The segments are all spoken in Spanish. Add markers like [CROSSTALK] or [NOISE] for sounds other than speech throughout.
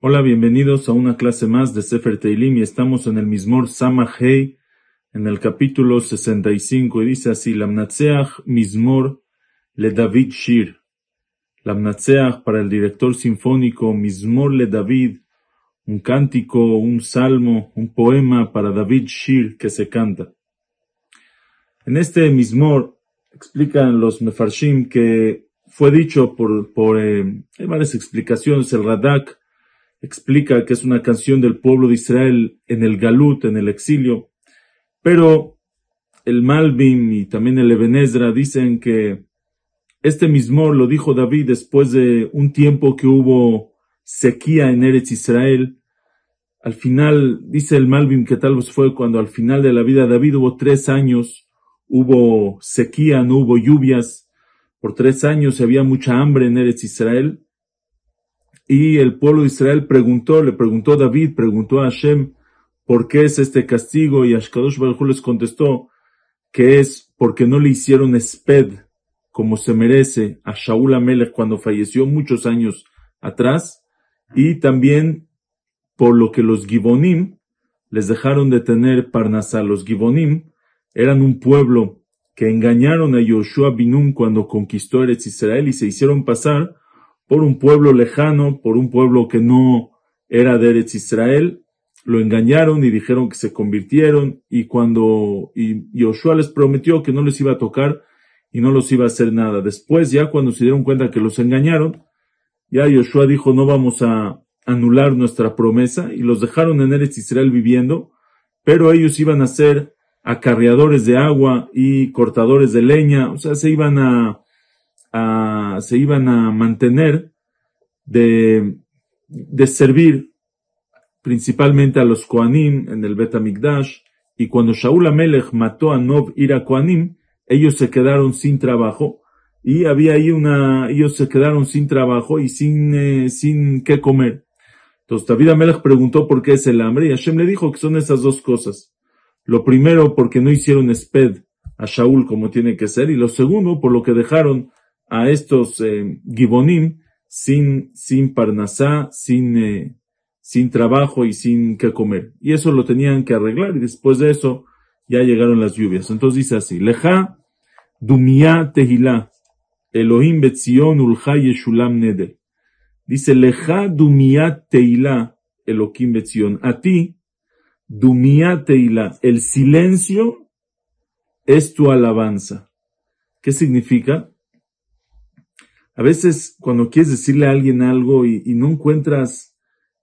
Hola, bienvenidos a una clase más de Sefer Teilim y estamos en el Mismor Samahei, en el capítulo 65 y dice así, Lamnatseach Mismor le David Shir. Lamnatseach para el director sinfónico Mismor le David, un cántico, un salmo, un poema para David Shir que se canta. En este Mismor explican los Mefarshim que fue dicho por, por eh, hay varias explicaciones, el Radak explica que es una canción del pueblo de Israel en el Galut, en el exilio, pero el Malbim y también el Ebenezra dicen que este mismo lo dijo David después de un tiempo que hubo sequía en Eretz Israel. Al final, dice el Malbim que tal vez fue cuando al final de la vida de David hubo tres años, hubo sequía, no hubo lluvias, por tres años había mucha hambre en Eretz Israel. Y el pueblo de Israel preguntó, le preguntó David, preguntó a Hashem, ¿por qué es este castigo? Y Ashkadosh Baruj les contestó que es porque no le hicieron esped como se merece a Shaul Amelech cuando falleció muchos años atrás, y también por lo que los Gibonim les dejaron de tener Parnasá. Los Gibonim eran un pueblo que engañaron a Yoshua Binum cuando conquistó Eretz Israel y se hicieron pasar por un pueblo lejano, por un pueblo que no era de Eretz Israel, lo engañaron y dijeron que se convirtieron y cuando y Joshua les prometió que no les iba a tocar y no los iba a hacer nada. Después ya cuando se dieron cuenta que los engañaron, ya Joshua dijo no vamos a anular nuestra promesa y los dejaron en Eretz Israel viviendo, pero ellos iban a ser acarreadores de agua y cortadores de leña, o sea, se iban a, se iban a mantener de, de servir principalmente a los Koanim en el Bet y cuando Shaul Amelech mató a Nov Ira Koanim, ellos se quedaron sin trabajo, y había ahí una, ellos se quedaron sin trabajo y sin, eh, sin qué comer. Entonces David Amelech preguntó por qué es el hambre, y Hashem le dijo que son esas dos cosas. Lo primero, porque no hicieron esped a Shaul como tiene que ser, y lo segundo, por lo que dejaron a estos eh, gibonim sin, sin parnasá, sin, eh, sin trabajo y sin qué comer. Y eso lo tenían que arreglar y después de eso ya llegaron las lluvias. Entonces dice así, leja dumia tehila, Elohim betzion ulha yeshulam neder. Dice, leja dumia tehila, Elohim betzion. A ti, dumia tehila, el silencio es tu alabanza. ¿Qué significa? A veces cuando quieres decirle a alguien algo y, no encuentras,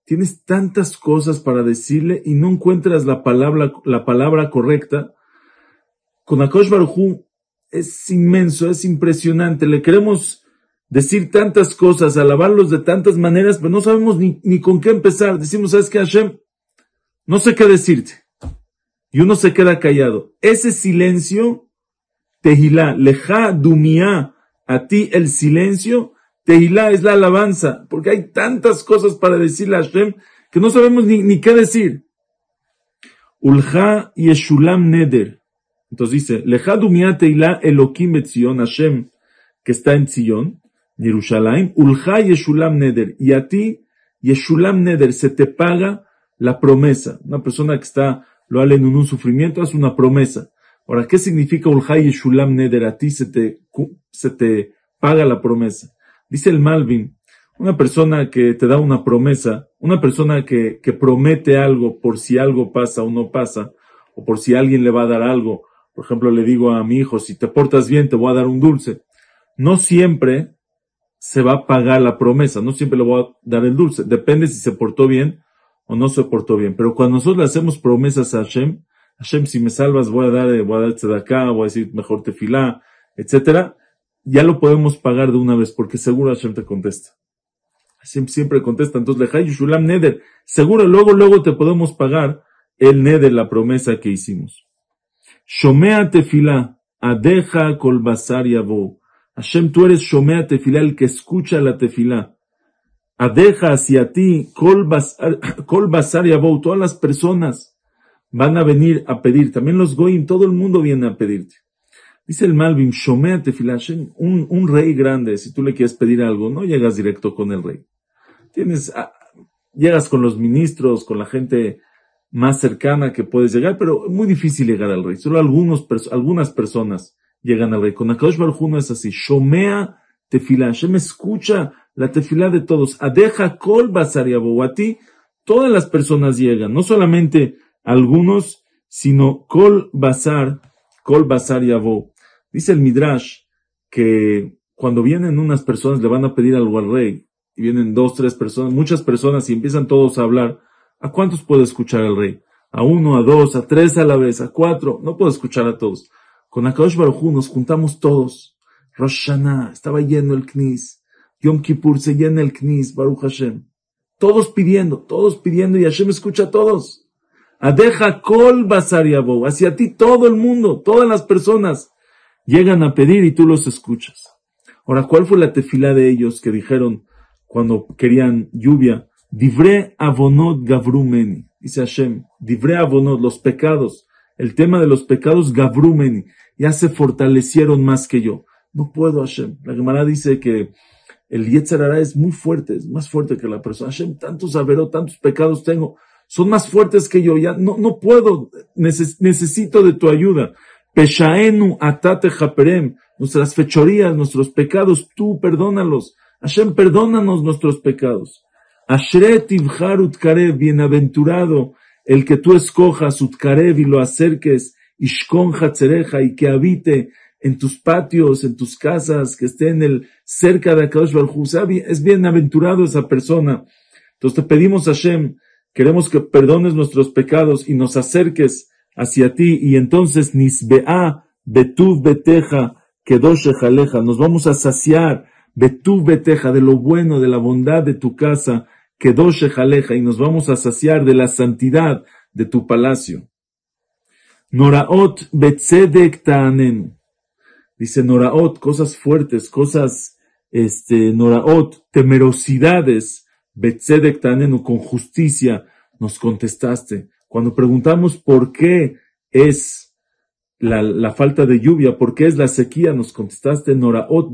tienes tantas cosas para decirle y no encuentras la palabra, la palabra correcta, con Akosh Baruj es inmenso, es impresionante. Le queremos decir tantas cosas, alabarlos de tantas maneras, pero no sabemos ni, ni con qué empezar. Decimos, ¿sabes qué, Hashem? No sé qué decirte. Y uno se queda callado. Ese silencio, Tehilá, Leja Dumia, a ti el silencio, Tehilá es la alabanza, porque hay tantas cosas para decirle a Hashem que no sabemos ni, ni qué decir. Ulha Yeshulam Neder. Entonces dice, Leja Dumia Tehilá Elokim Etzion Hashem, que está en Zion, Jerusalén, Ulha Yeshulam Neder. Y a ti, Yeshulam Neder, se te paga la promesa. Una persona que está, lo en un sufrimiento, hace una promesa. Ahora, ¿qué significa Ulhay Shulam Neder? A ti se te, se te paga la promesa. Dice el Malvin, una persona que te da una promesa, una persona que, que promete algo por si algo pasa o no pasa, o por si alguien le va a dar algo. Por ejemplo, le digo a mi hijo, si te portas bien, te voy a dar un dulce. No siempre se va a pagar la promesa, no siempre le voy a dar el dulce. Depende si se portó bien o no se portó bien. Pero cuando nosotros le hacemos promesas a Hashem, Hashem, si me salvas, voy a dar, eh, voy a dar acá, voy a decir mejor tefilá, etcétera, ya lo podemos pagar de una vez, porque seguro Hashem te contesta. Hashem siempre contesta, entonces lejay shulam neder, seguro luego, luego te podemos pagar el neder, la promesa que hicimos. Shomea tefilá, adeja kol basar. Hashem, tú eres Shomea tefilá, el que escucha la tefilá. Adeja hacia ti, kol basar, kol [COUGHS] basar yavo, todas las personas van a venir a pedir. También los goyim, todo el mundo viene a pedirte. Dice el Malvin, Shomea Tefilá, un, un rey grande, si tú le quieres pedir algo, no llegas directo con el rey. Tienes, ah, llegas con los ministros, con la gente más cercana que puedes llegar, pero es muy difícil llegar al rey. Solo algunos, algunas personas llegan al rey. Con Akadosh Baruj no es así. Shomea tefilá. Hashem escucha la tefilá de todos. Adeja kol basar a ti, todas las personas llegan. No solamente algunos, sino kol basar, kol basar yabo. Dice el Midrash que cuando vienen unas personas le van a pedir algo al rey, y vienen dos, tres personas, muchas personas y empiezan todos a hablar, ¿a cuántos puede escuchar el rey? A uno, a dos, a tres a la vez, a cuatro, no puedo escuchar a todos. Con Akadosh Baruj nos juntamos todos. Rosh estaba lleno el Knis. Yom Kippur se llena el Knis, Baruch Hashem. Todos pidiendo, todos pidiendo y Hashem escucha a todos. Adeja kol basar Hacia ti todo el mundo, todas las personas llegan a pedir y tú los escuchas. Ahora, ¿cuál fue la tefilá de ellos que dijeron cuando querían lluvia? Divré avonot gavrumeni. Dice Hashem, divré avonot, los pecados. El tema de los pecados gavrumeni ya se fortalecieron más que yo. No puedo, Hashem. La Gemara dice que el Yetzerara es muy fuerte, es más fuerte que la persona. Hashem, tantos averó, tantos pecados tengo, son más fuertes que yo. Ya no, no puedo, necesito de tu ayuda. Peshaenu atate japerem, nuestras fechorías, nuestros pecados, tú perdónalos. Hashem, perdónanos nuestros pecados. Ashret ivharut karev, bienaventurado, el que tú escojas utkarev y lo acerques Ishkon Hatzereja, y que habite en tus patios, en tus casas, que esté en el cerca de Akadosh Baruj Es bienaventurado esa persona. Entonces te pedimos Hashem, queremos que perdones nuestros pecados y nos acerques hacia ti, y entonces Nisbea, Betuv Beteja, Kedosh Ejaleja, nos vamos a saciar, Betuv Beteja, de lo bueno, de la bondad de tu casa, Kedosh Ejaleja, y nos vamos a saciar de la santidad de tu palacio. Noraot betzedek ta'anenu. Dice Noraot, cosas fuertes, cosas, este, Noraot, temerosidades, betzedek ta'anenu, con justicia, nos contestaste. Cuando preguntamos por qué es la, la, falta de lluvia, por qué es la sequía, nos contestaste Noraot,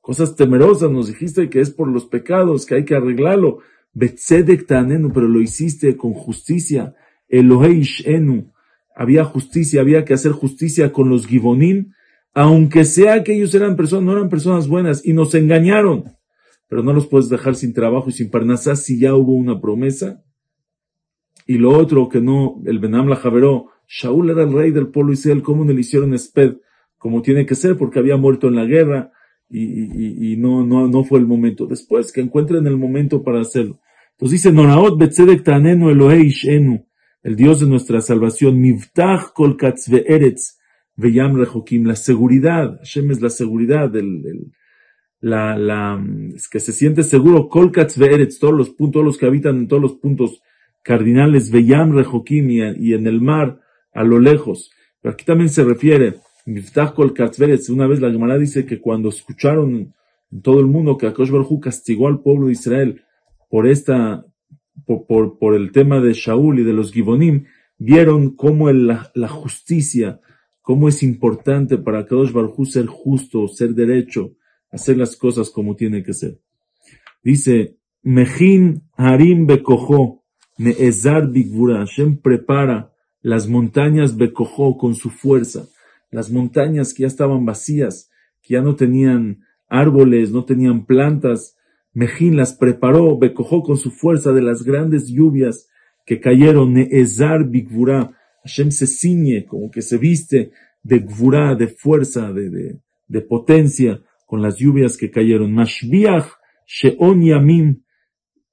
cosas temerosas, nos dijiste que es por los pecados, que hay que arreglarlo. Betzedek ta'anenu, pero lo hiciste con justicia. Eloheish enu, había justicia, había que hacer justicia con los Gibonim, aunque sea que ellos eran personas, no eran personas buenas y nos engañaron. Pero no los puedes dejar sin trabajo y sin parnasá si ya hubo una promesa. Y lo otro que no, el Benam la Javeró, Shaul era el rey del pueblo Israel, ¿cómo no le hicieron esped? Como tiene que ser, porque había muerto en la guerra y, y, no, no, no fue el momento. Después, que encuentren el momento para hacerlo. Entonces dice, Noraot betzedek tanenu Elohei enu el Dios de nuestra salvación, Miftach kol eretz veyam rejokim, la seguridad, Hashem es la seguridad, el, la, la, es que se siente seguro, kol eretz, todos los puntos, todos los que habitan en todos los puntos cardinales, veyam rejokim, y, en el mar, a lo lejos. Pero aquí también se refiere, Miftach kol eretz, una vez la Gemara dice que cuando escucharon en todo el mundo que Akosh Baruj castigó al pueblo de Israel por esta por, por, el tema de Shaul y de los Gibonim, vieron cómo la, la, justicia, cómo es importante para Kadosh Baruj ser justo, ser derecho, hacer las cosas como tiene que ser. Dice, Mejin Harim Bekojo, Meezar Bigvura, Hashem prepara las montañas Bekojo con su fuerza, las montañas que ya estaban vacías, que ya no tenían árboles, no tenían plantas, Mejín las preparó, becojó con su fuerza de las grandes lluvias que cayeron, Neezar Bigvura. Hashem se ciñe, como que se viste de Gvura, de fuerza, de, de, de potencia, con las lluvias que cayeron. Mashbiach, Sheon Yamim,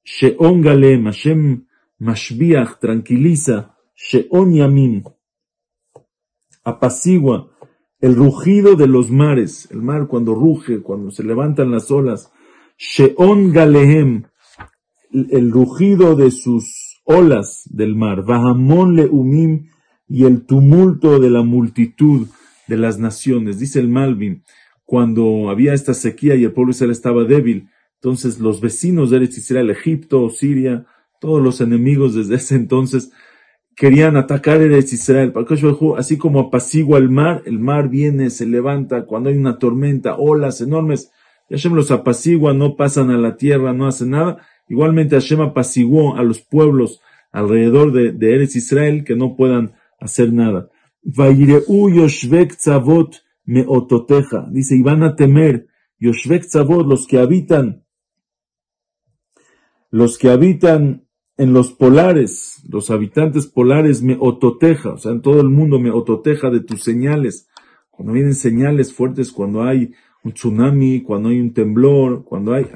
Sheon Galem, Hashem Mashbiach, tranquiliza, Sheon Yamim, apacigua el rugido de los mares, el mar cuando ruge, cuando se levantan las olas, Sheon Galehem, el rugido de sus olas del mar, Vahamon Leumim, y el tumulto de la multitud de las naciones. Dice el Malvin, cuando había esta sequía y el pueblo Israel estaba débil, entonces los vecinos de Eretz Israel, Egipto, Siria, todos los enemigos desde ese entonces, querían atacar Eretz Israel. Así como apacigua el mar, el mar viene, se levanta cuando hay una tormenta, olas enormes. Hashem los apacigua, no pasan a la tierra, no hacen nada. Igualmente Hashem apaciguó a los pueblos alrededor de, de Eretz Israel que no puedan hacer nada. Vaireu Yoshvek Tzavot Meototeja. Dice, y van a temer Yoshvek Tzavot, los que habitan, los que habitan en los polares, los habitantes polares me ototeja, o sea, en todo el mundo me ototeja de tus señales. Cuando vienen señales fuertes, cuando hay un tsunami, cuando hay un temblor, cuando hay,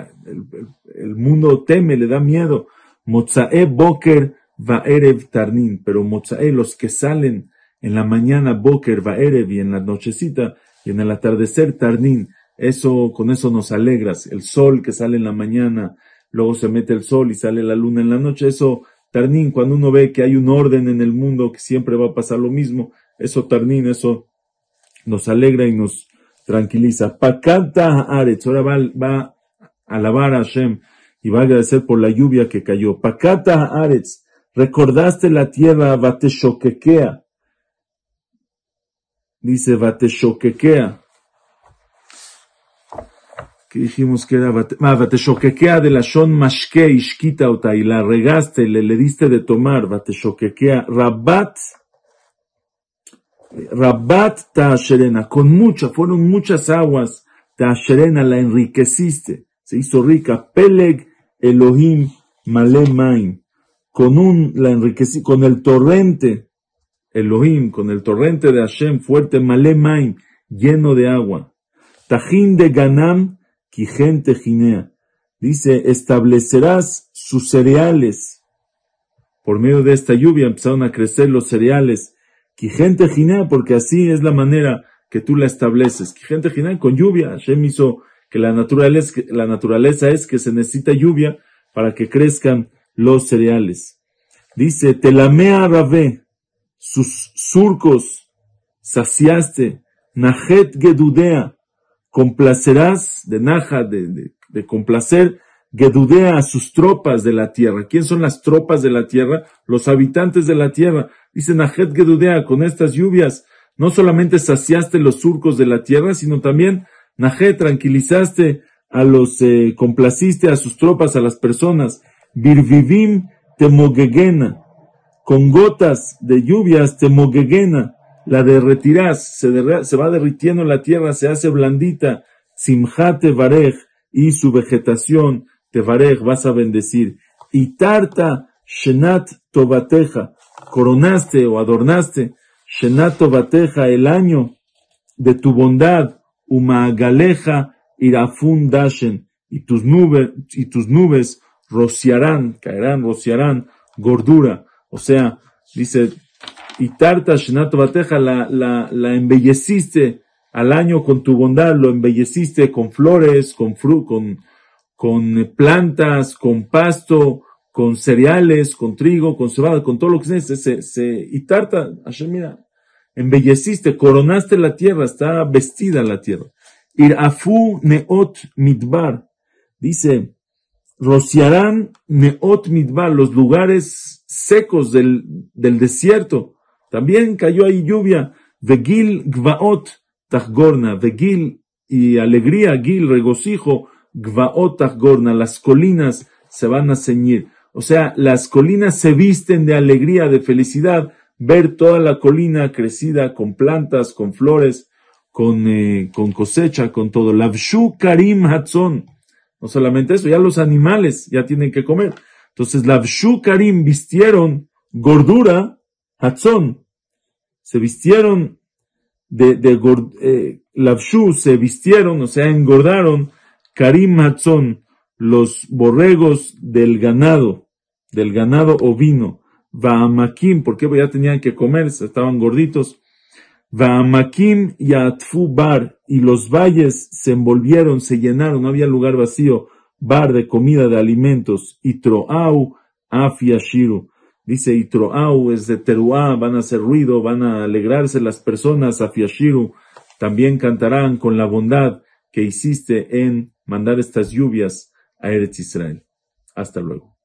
el, mundo teme, le da miedo. Mozae Boker Vaerev Tarnin, pero Mozae, los que salen en la mañana Boker Vaerev y en la nochecita y en el atardecer Tarnin, eso, con eso nos alegras. El sol que sale en la mañana, luego se mete el sol y sale la luna en la noche. Eso, Tarnín, cuando uno ve que hay un orden en el mundo, que siempre va a pasar lo mismo, eso Tarnín, eso nos alegra y nos tranquiliza. Pakanta Aretz, ahora va, a alabar a Hashem y va a agradecer por la lluvia que cayó. Pakata Aretz, recordaste la tierra Bateshokekea. Dice Bateshokekea que dijimos que era Bateshokekea de la Shon Mashke Ishkita Ota y la regaste, le, le diste de tomar, Bateshokekea, Rabat, Rabat Taasherena, con mucha, fueron muchas aguas, Taasherena la enriqueciste, se hizo rica, Peleg Elohim Malemaim, con un, la con el torrente, Elohim, con el torrente de Hashem fuerte, Malemaim, lleno de agua. Tajín de Ganam, gente Ginea. Dice, establecerás sus cereales. Por medio de esta lluvia empezaron a crecer los cereales. gente Ginea, porque así es la manera que tú la estableces. gente Ginea, con lluvia. Hashem hizo que la naturaleza, la naturaleza es que se necesita lluvia para que crezcan los cereales. Dice, telamea rabé, sus surcos saciaste, najet gedudea, complacerás de Naja, de, de, complacer, Gedudea a sus tropas de la tierra. ¿Quién son las tropas de la tierra? Los habitantes de la tierra. Dice Najet Gedudea, con estas lluvias, no solamente saciaste los surcos de la tierra, sino también, Najet, tranquilizaste a los, eh, complaciste a sus tropas, a las personas. Birvivim temogegena, con gotas de lluvias temogegena, la derretirás, se, se va derritiendo la tierra, se hace blandita, simjate varej, y su vegetación te varej, vas a bendecir. Y tarta shenat tobateja, coronaste o adornaste, shenat tobateja, el año de tu bondad, umagaleja irafun dashen, y tus nubes, y tus nubes rociarán, caerán, rociarán gordura. O sea, dice, y Tarta Bateja la, la, la embelleciste al año con tu bondad, lo embelleciste con flores, con fru, con, con plantas, con pasto, con cereales, con trigo, con cebada, con todo lo que se, se, se y Tarta, Hashem, mira, embelleciste, coronaste la tierra, está vestida la tierra. Irafu neot midbar, dice, rociarán neot midbar, los lugares secos del, del desierto, también cayó ahí lluvia. Vegil gvaot tachgorna. Vegil y alegría, gil, regocijo, gvaot tachgorna. Las colinas se van a ceñir. O sea, las colinas se visten de alegría, de felicidad. Ver toda la colina crecida con plantas, con flores, con, eh, con cosecha, con todo. Lavshu karim hatzon. No solamente eso, ya los animales ya tienen que comer. Entonces, Lavshu karim vistieron gordura Hatzon, se vistieron de, de eh, Lavshu, se vistieron, o sea, engordaron, Karim Hatzon, los borregos del ganado, del ganado ovino, Vaamakim, porque ya tenían que comer, estaban gorditos, Vaamakim y Bar, y los valles se envolvieron, se llenaron, no había lugar vacío, bar de comida, de alimentos, y Troau, Afiashiru. Dice Itroau es de Teruá, van a hacer ruido, van a alegrarse las personas, Afiashiru, también cantarán con la bondad que hiciste en mandar estas lluvias a Eretz Israel. Hasta luego.